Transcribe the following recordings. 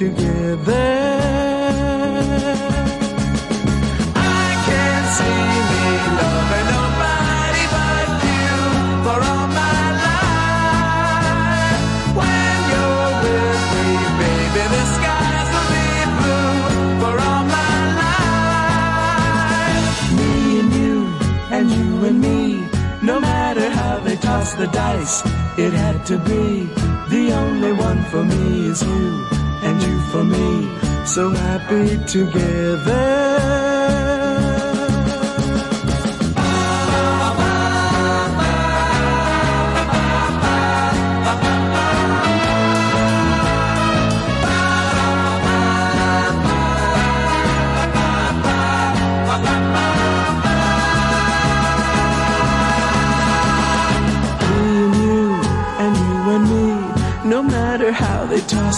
together. So happy together.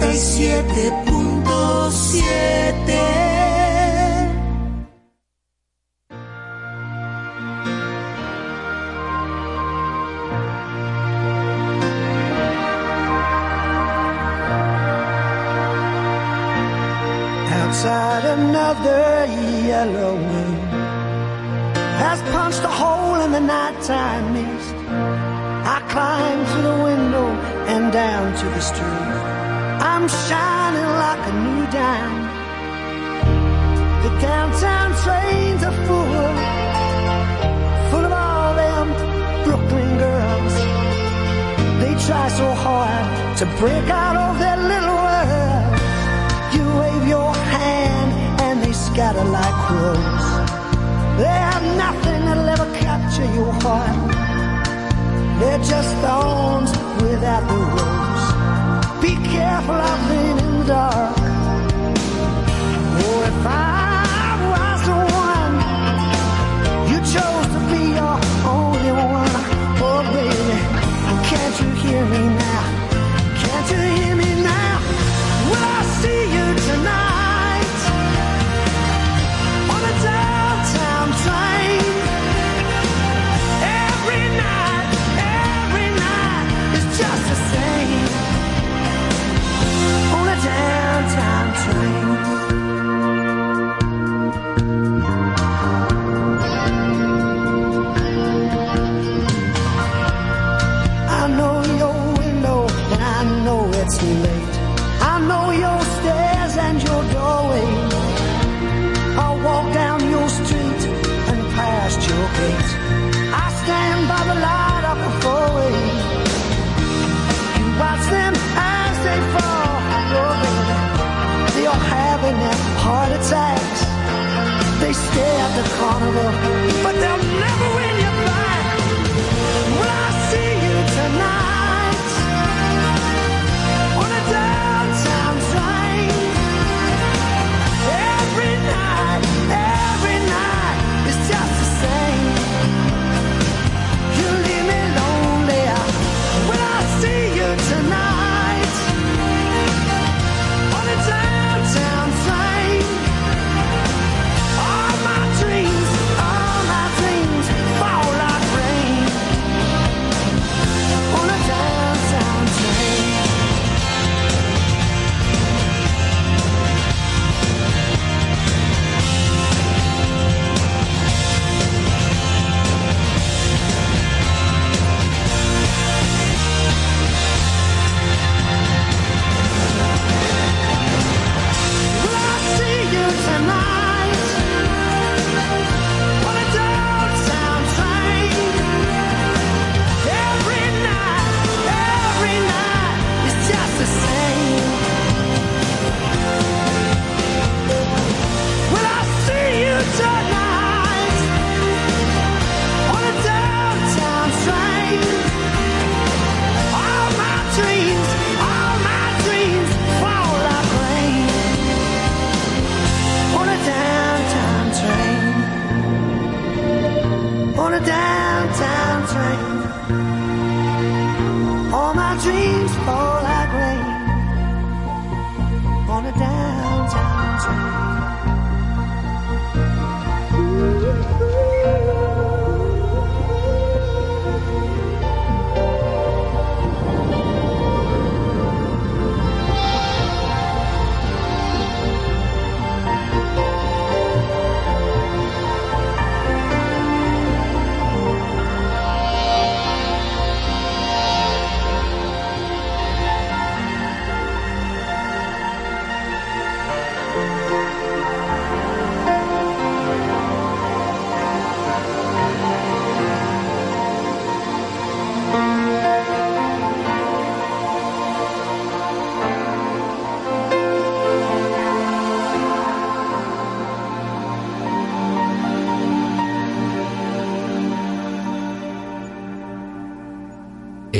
97.7 to break out of their little world. You wave your hand and they scatter like crows. They have nothing that'll ever capture your heart. They're just thorns without the rose. Be careful out there in the dark. Late. I know your stairs and your doorway. I'll walk down your street and past your gate. I stand by the light of the four-way. You watch them as they fall. Baby, they are having their heart attacks. They stay at the carnival, but they'll never win you back. Will I see you tonight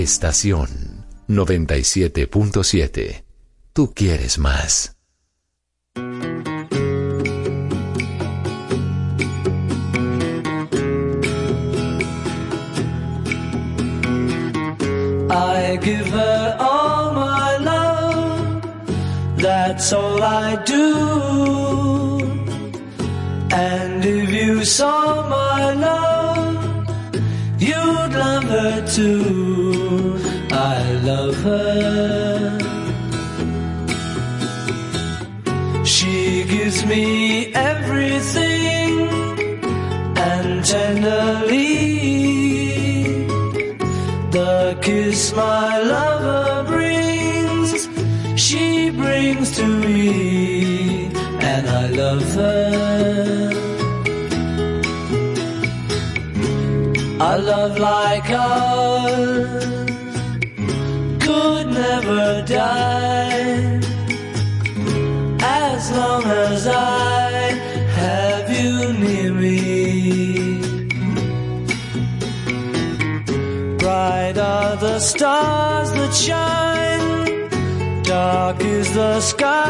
Estación 97.7. Tú quieres más. I give her all my love, that's all I do. And if you saw my love, you'd love her too. I. She gives me everything and tenderly the kiss my lover brings, she brings to me, and I love her. A love like ours never die as long as I have you near me. Bright are the stars that shine, dark is the sky.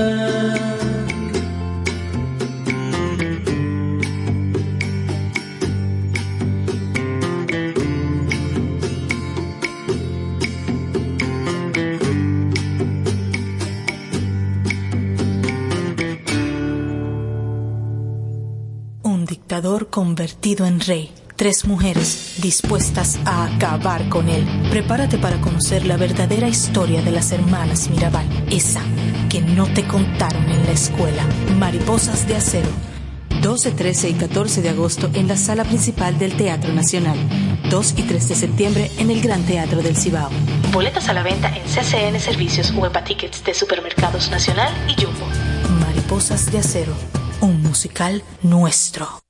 Convertido en rey. Tres mujeres dispuestas a acabar con él. Prepárate para conocer la verdadera historia de las hermanas Mirabal. Esa que no te contaron en la escuela. Mariposas de acero. 12, 13 y 14 de agosto en la sala principal del Teatro Nacional. 2 y 3 de septiembre en el Gran Teatro del Cibao. Boletas a la venta en CCN Servicios o Tickets de Supermercados Nacional y Jumbo. Mariposas de acero. Un musical nuestro.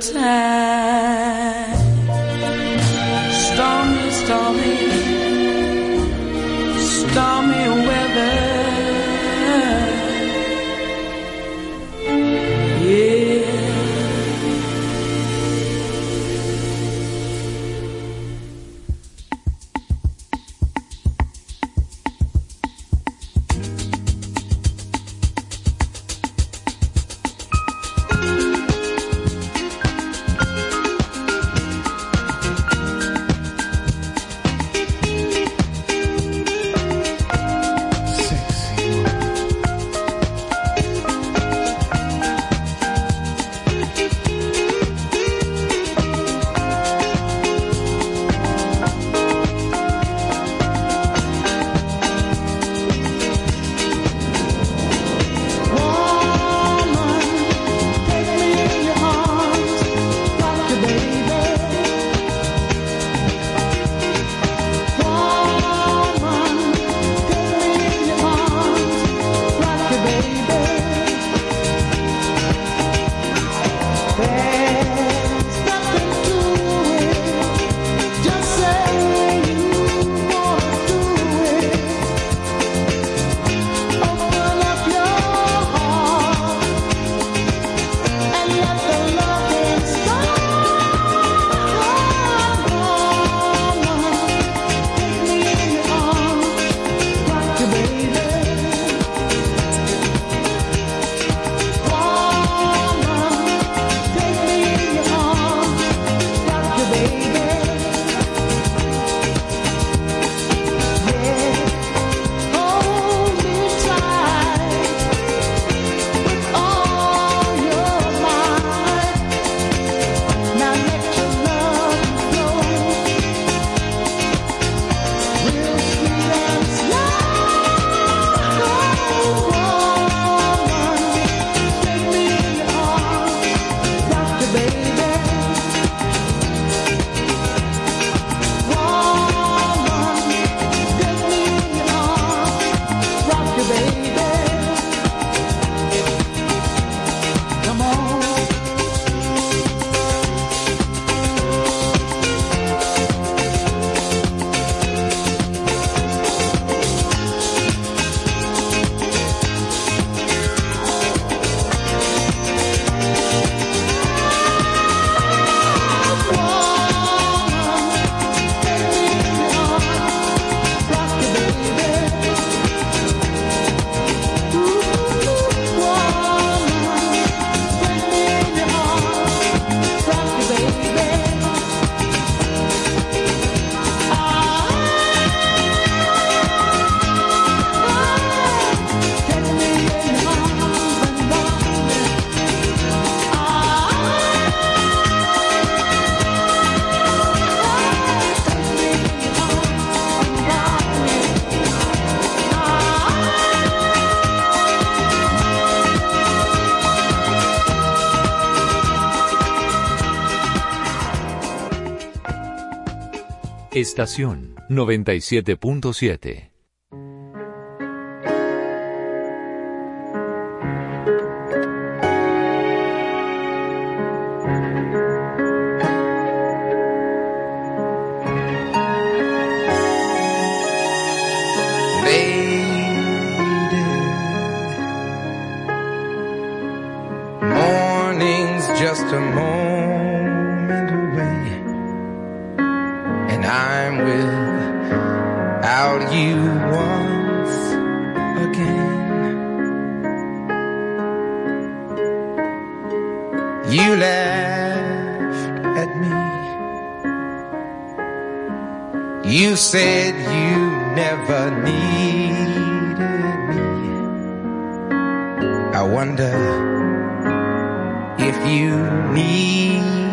Time. Estación 97.7 just a moment and I'm without you once again. You laughed at me. You said you never needed me. I wonder if you need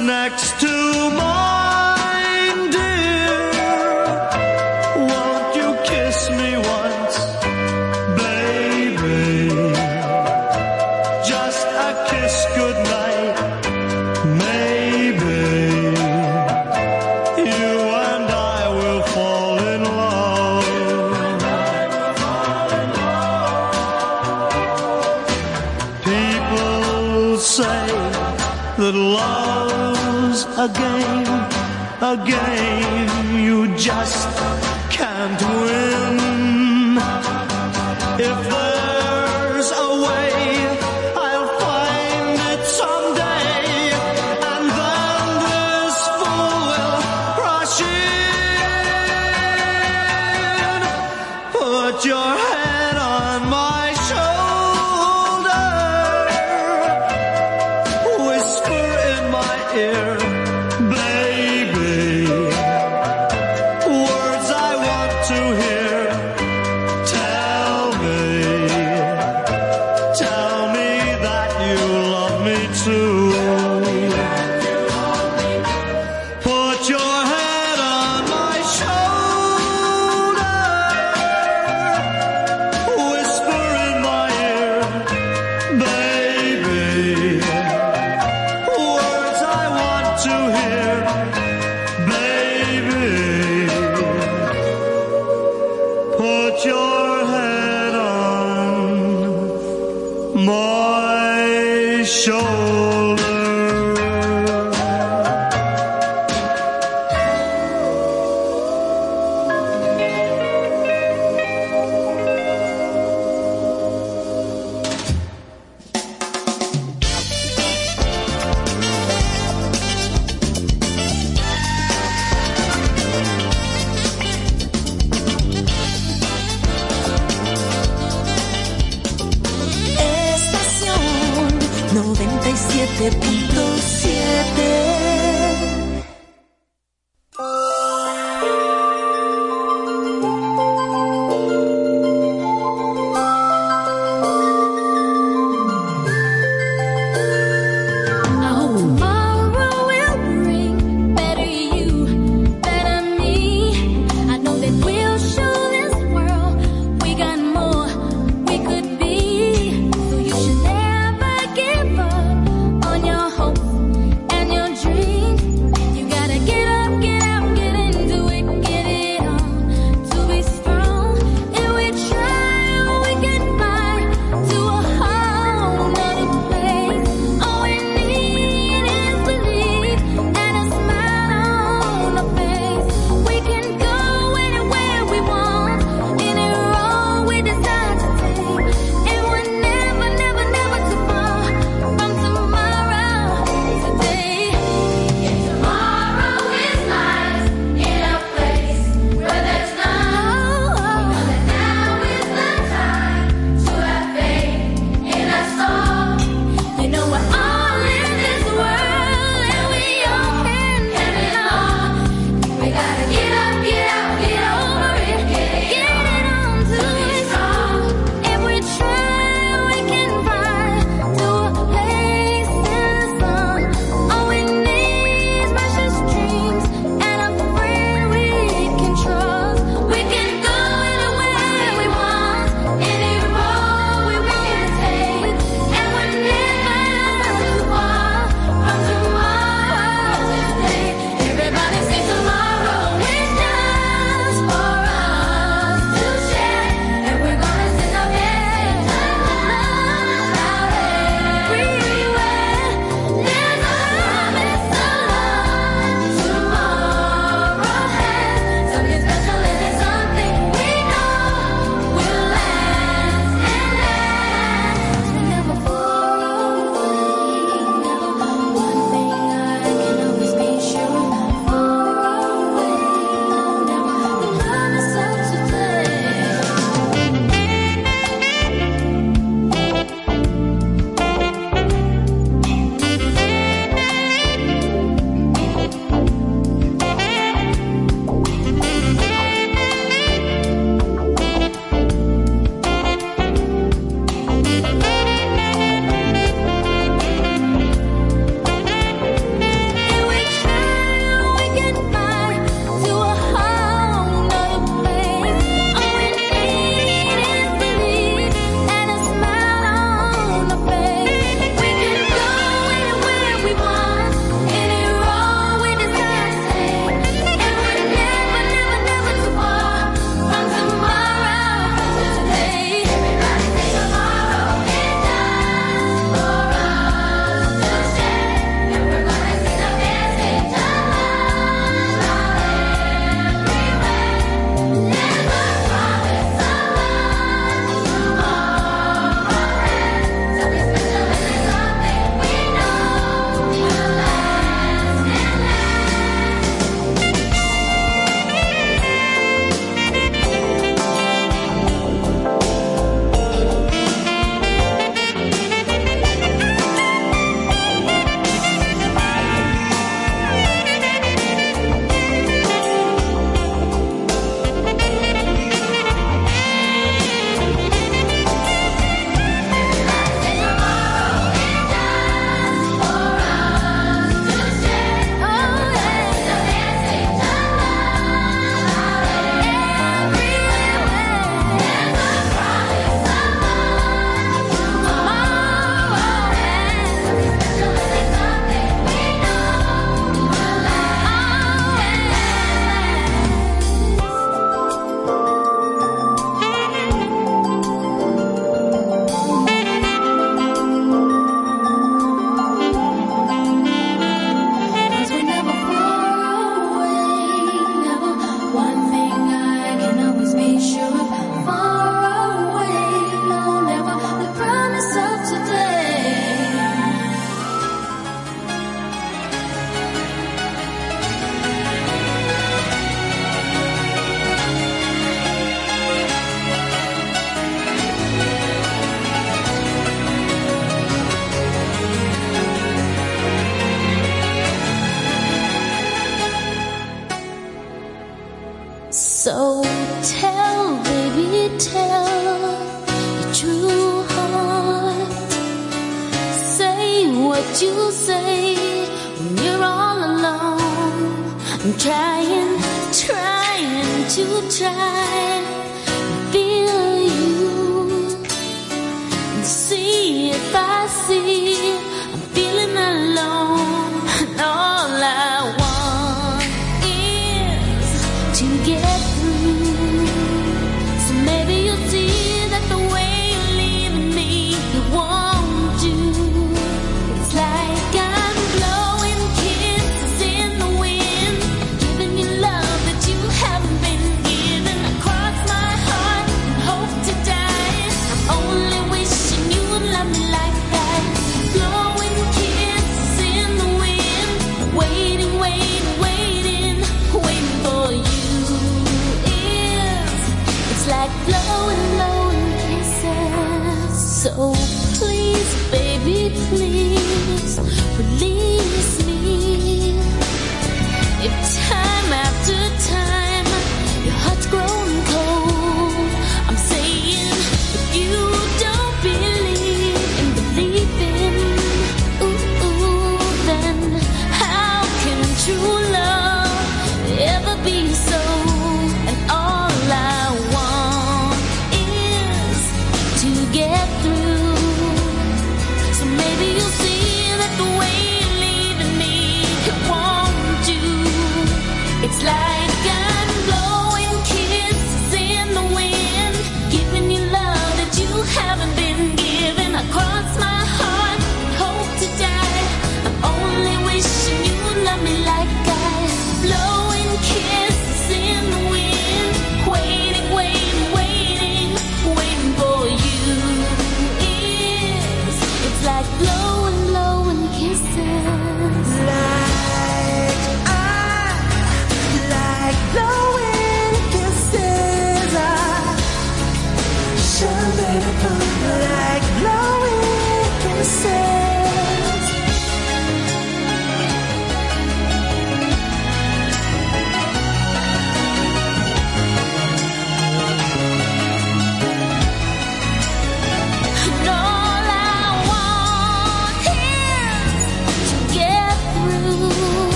next to mine. again.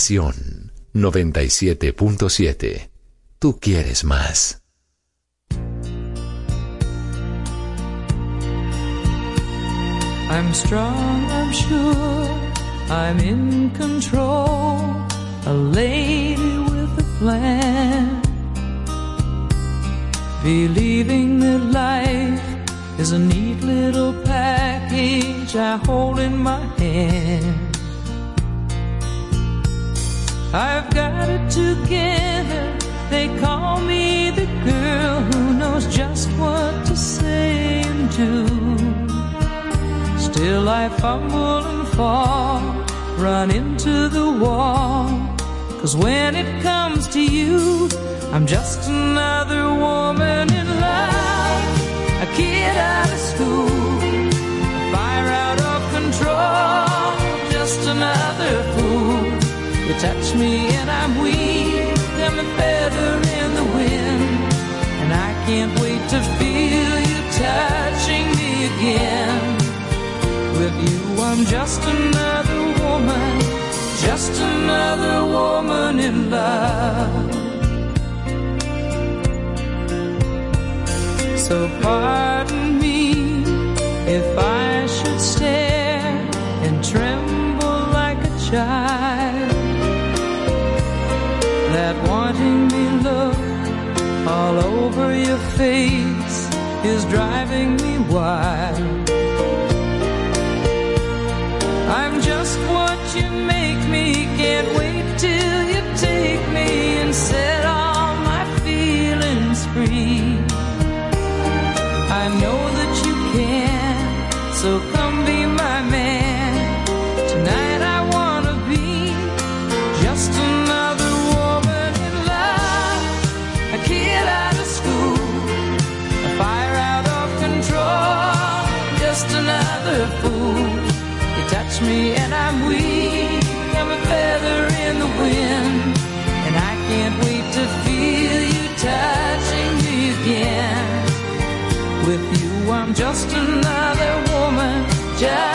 Estación 97.7. Tú quieres más. I'm strong, I'm sure. I'm in control. A lady with a plan. Believing that life is a neat little package I hold in my hand. I've got it together. They call me the girl who knows just what to say and do. Still I fumble and fall, run into the wall. Cause when it comes to you, I'm just another woman in love. A kid out of school, fire out of control, just another fool. Touch me and I'm weak, I'm a feather in the wind. And I can't wait to feel you touching me again. With you, I'm just another woman, just another woman in love. So pardon me if I all over your face is driving me wild. I'm just what you make me. Can't wait till you take me and set all my feelings free. I know that you can, so me and I'm weak. I'm a feather in the wind. And I can't wait to feel you touching me again. With you, I'm just another woman. Just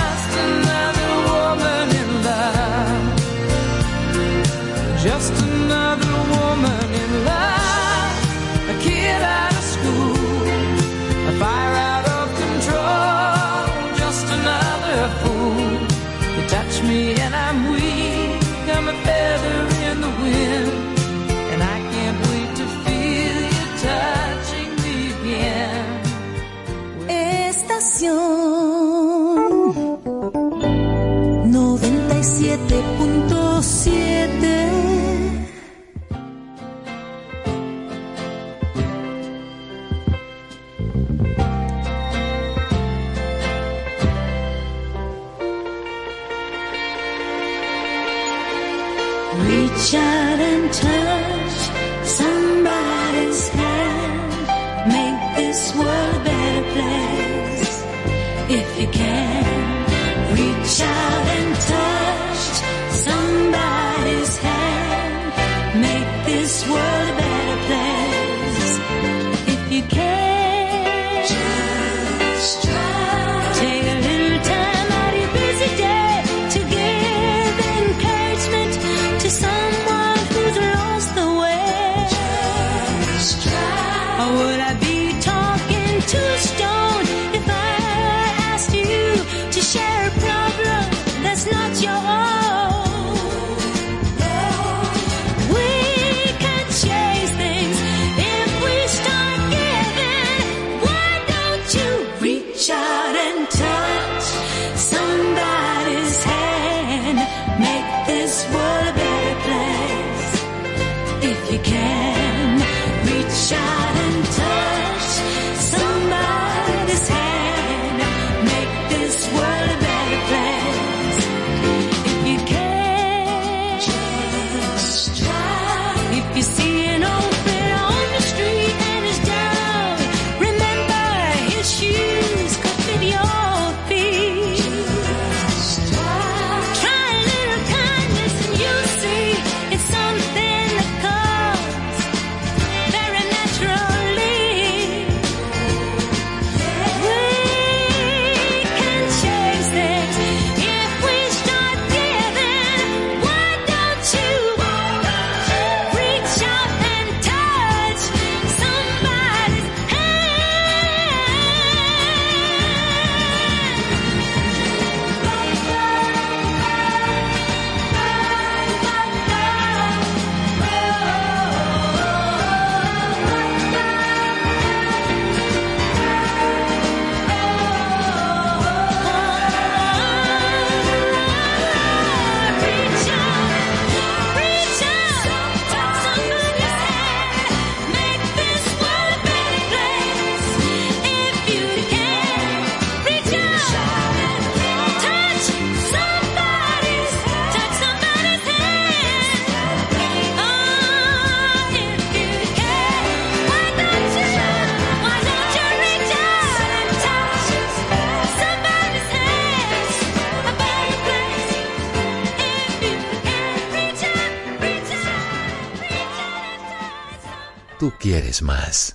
mais.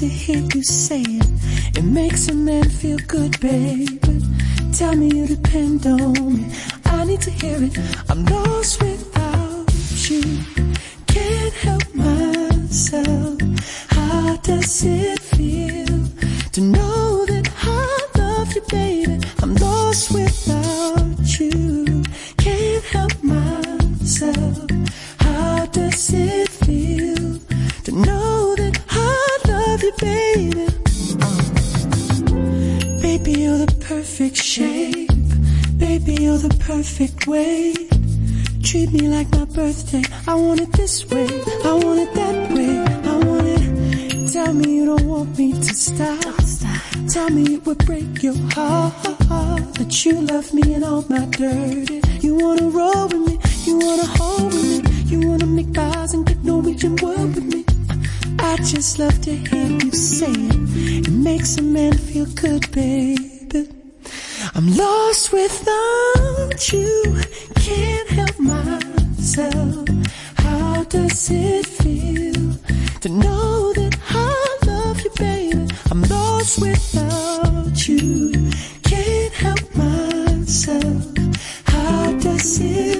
to hear you say. stop. Don't stop. Tell me it would break your heart that you love me and all my dirty. You wanna roll with me, you wanna hold with me, you wanna make eyes and get Norwegian word with me. I just love to hear you say it. It makes a man feel good, baby. I'm lost without you. Can't help myself. How does it feel to know that? without you can't help myself. How does it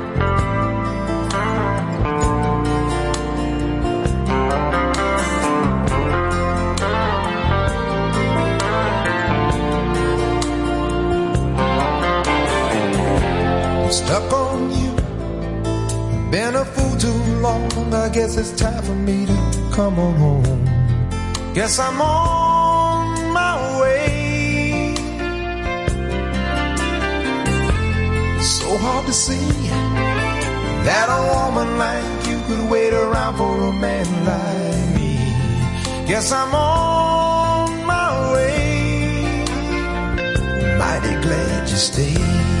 Stuck on you. Been a fool too long. I guess it's time for me to come on home. Guess I'm on my way. So hard to see that a woman like you could wait around for a man like me. Guess I'm on my way. Mighty glad you stayed.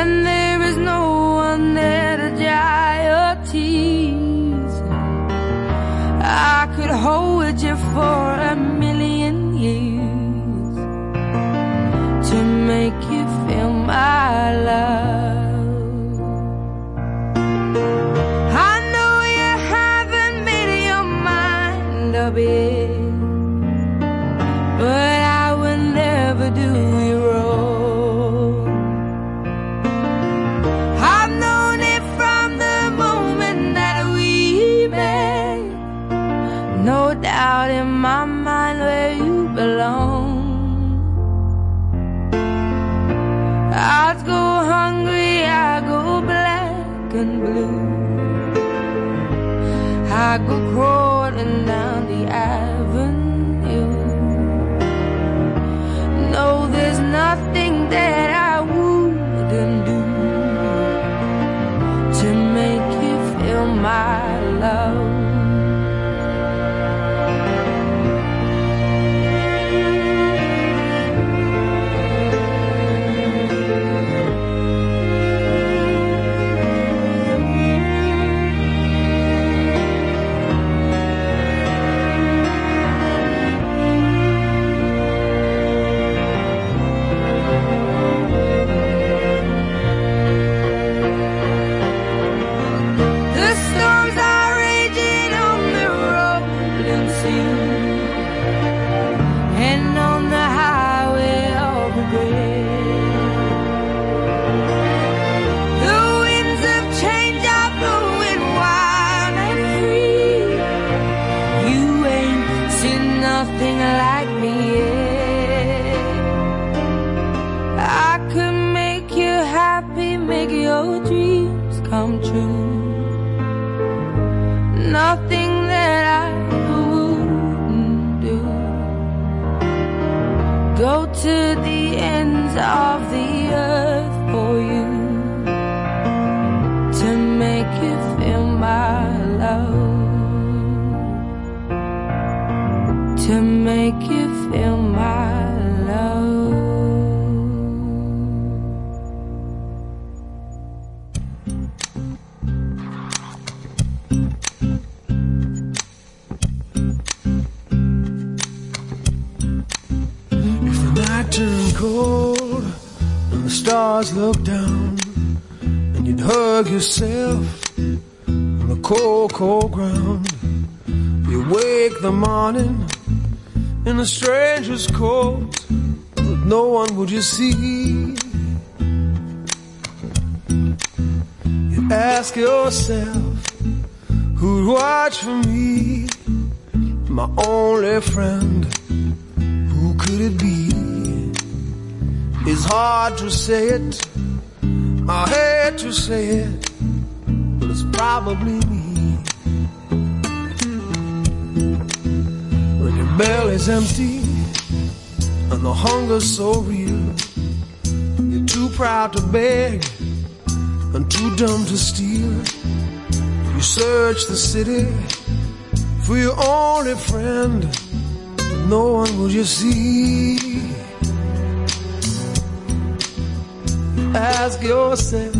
and there is no one there to dry your tears. I could hold you for a million years to make you feel my love. yourself on the cold, cold ground. You wake the morning in a stranger's coat, but no one would you see. You ask yourself, who'd watch for me? My only friend, who could it be? It's hard to say it, I hate to say it probably me. When your belly's empty and the hunger's so real, you're too proud to beg and too dumb to steal. You search the city for your only friend, but no one will you see. Ask yourself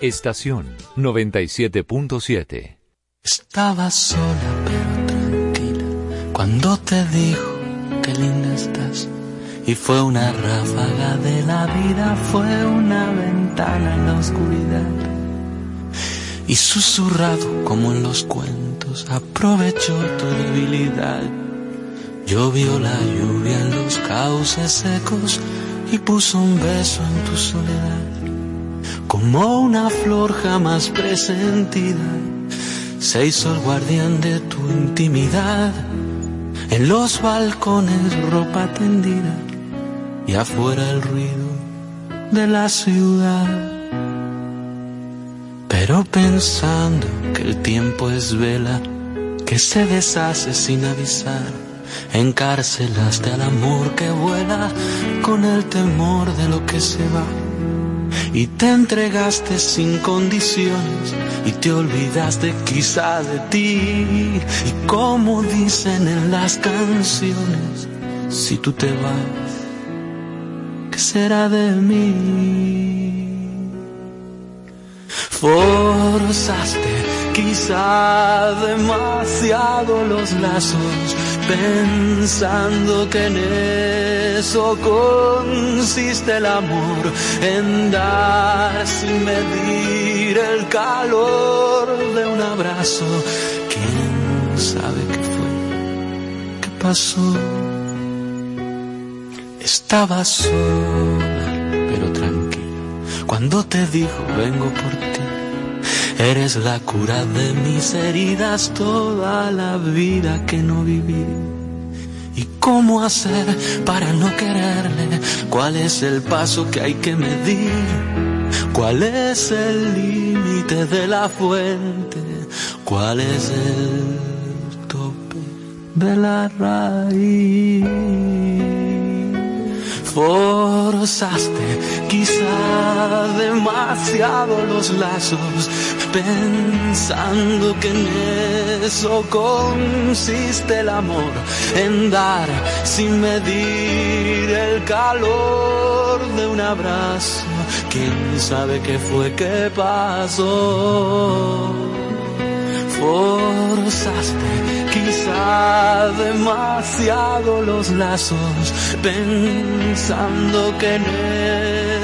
Estación 97.7. Estaba sola pero tranquila cuando te dijo que linda estás. Y fue una ráfaga de la vida, fue una ventana en la oscuridad. Y susurrado como en los cuentos, aprovechó tu debilidad. Llovió la lluvia en los cauces secos y puso un beso en tu soledad. Como una flor jamás presentida, se hizo el guardián de tu intimidad. En los balcones ropa tendida y afuera el ruido de la ciudad. Pero pensando que el tiempo es vela que se deshace sin avisar, encarcelaste al amor que vuela con el temor de lo que se va. Y te entregaste sin condiciones y te olvidaste quizá de ti. Y como dicen en las canciones, si tú te vas, ¿qué será de mí? Forzaste quizá demasiado los lazos, pensando que en eso consiste el amor, en dar sin medir el calor de un abrazo. ¿Quién sabe qué fue? ¿Qué pasó? Estaba sola, pero tranquila, cuando te dijo vengo por ti. Eres la cura de mis heridas, toda la vida que no viví. ¿Y cómo hacer para no quererle? ¿Cuál es el paso que hay que medir? ¿Cuál es el límite de la fuente? ¿Cuál es el tope de la raíz? Forzaste quizá demasiado los lazos, pensando que en eso consiste el amor, en dar sin medir el calor de un abrazo. ¿Quién sabe qué fue que pasó? Forzaste quizá demasiado los lazos, pensando que en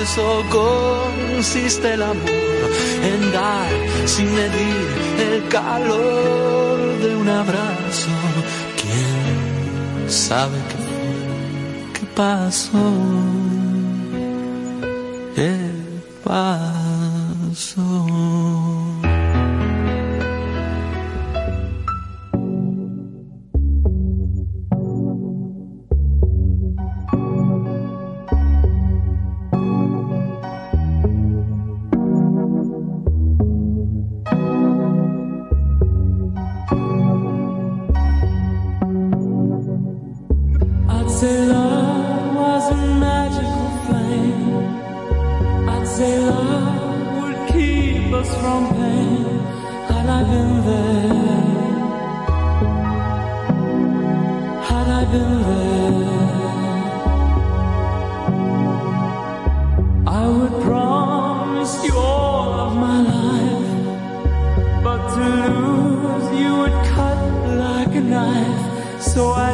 eso consiste el amor, en dar sin medir el calor de un abrazo. ¿Quién sabe qué? ¿Qué pasó? ¿Qué pasó? From pain. Had I been there, had I been there, I would promise you all of my life. But to lose you would cut like a knife, so I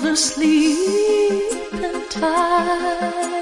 Of lovers sleeping tight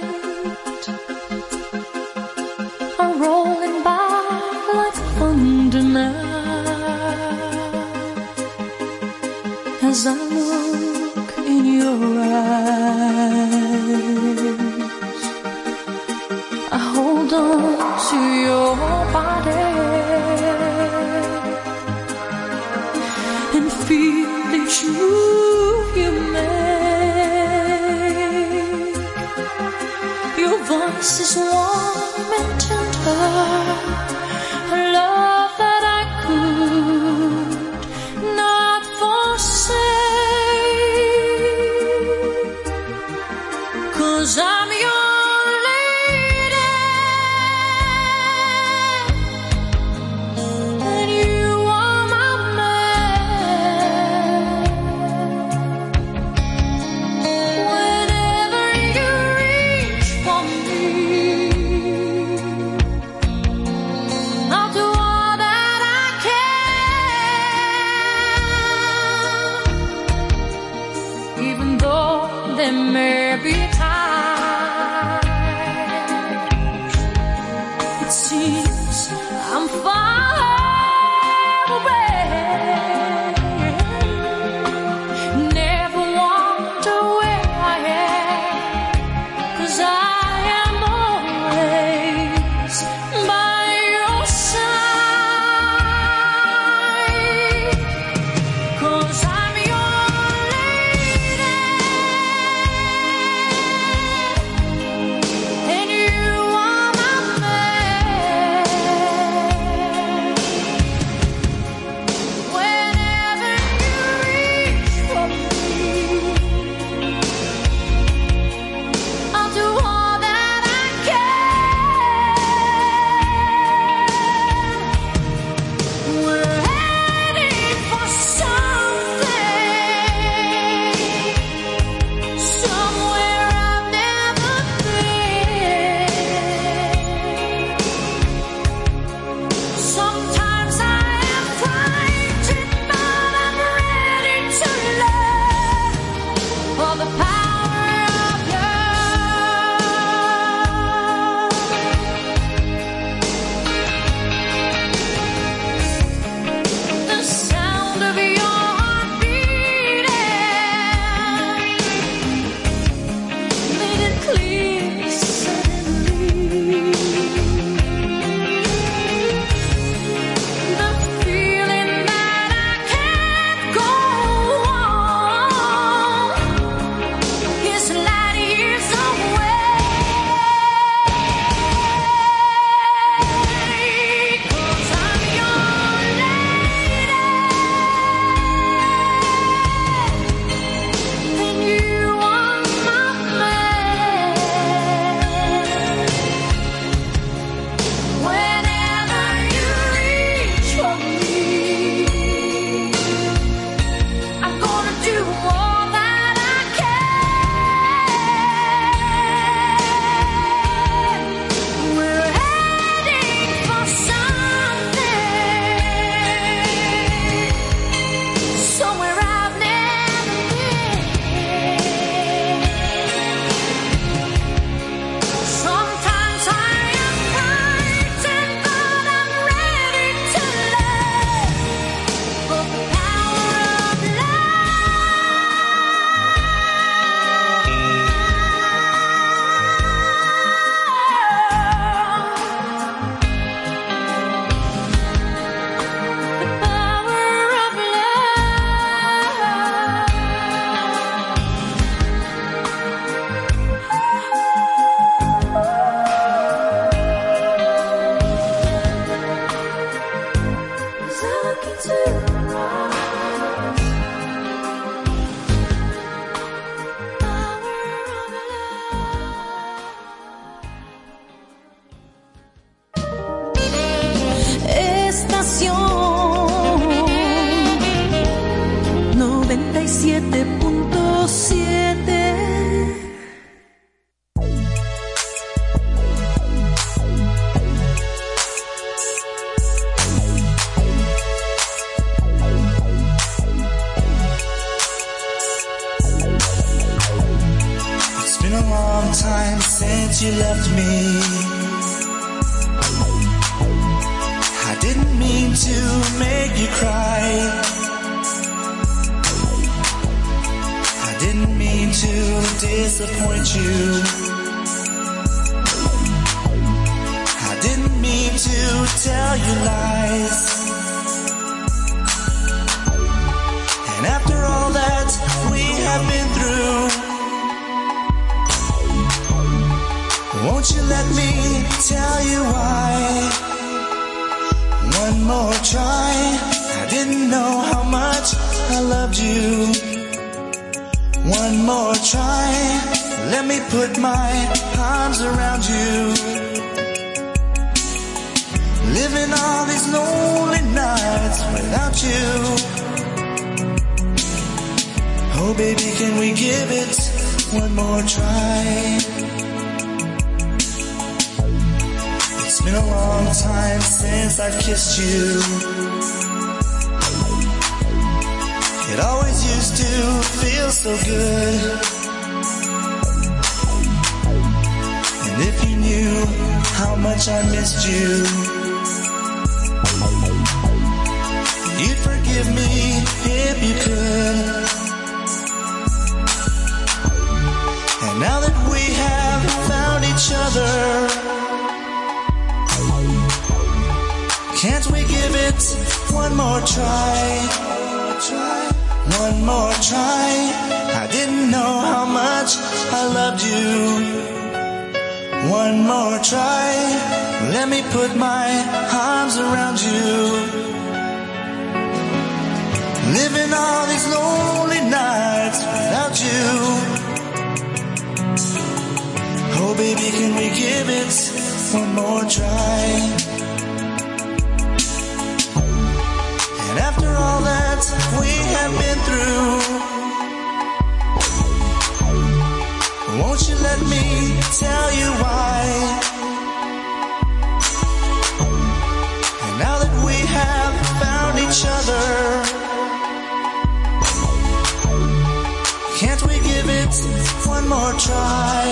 One more try.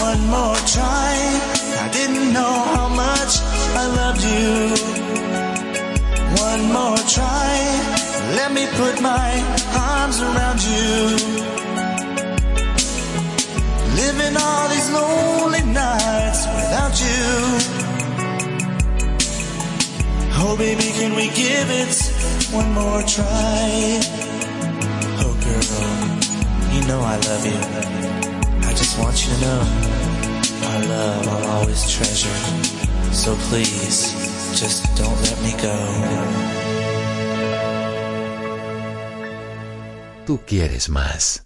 One more try. I didn't know how much I loved you. One more try. Let me put my arms around you. Living all these lonely nights without you. Oh baby, can we give it one more try? know I love you. I just want you to know our love I'll always treasure. So please, just don't let me go. Tú quieres más.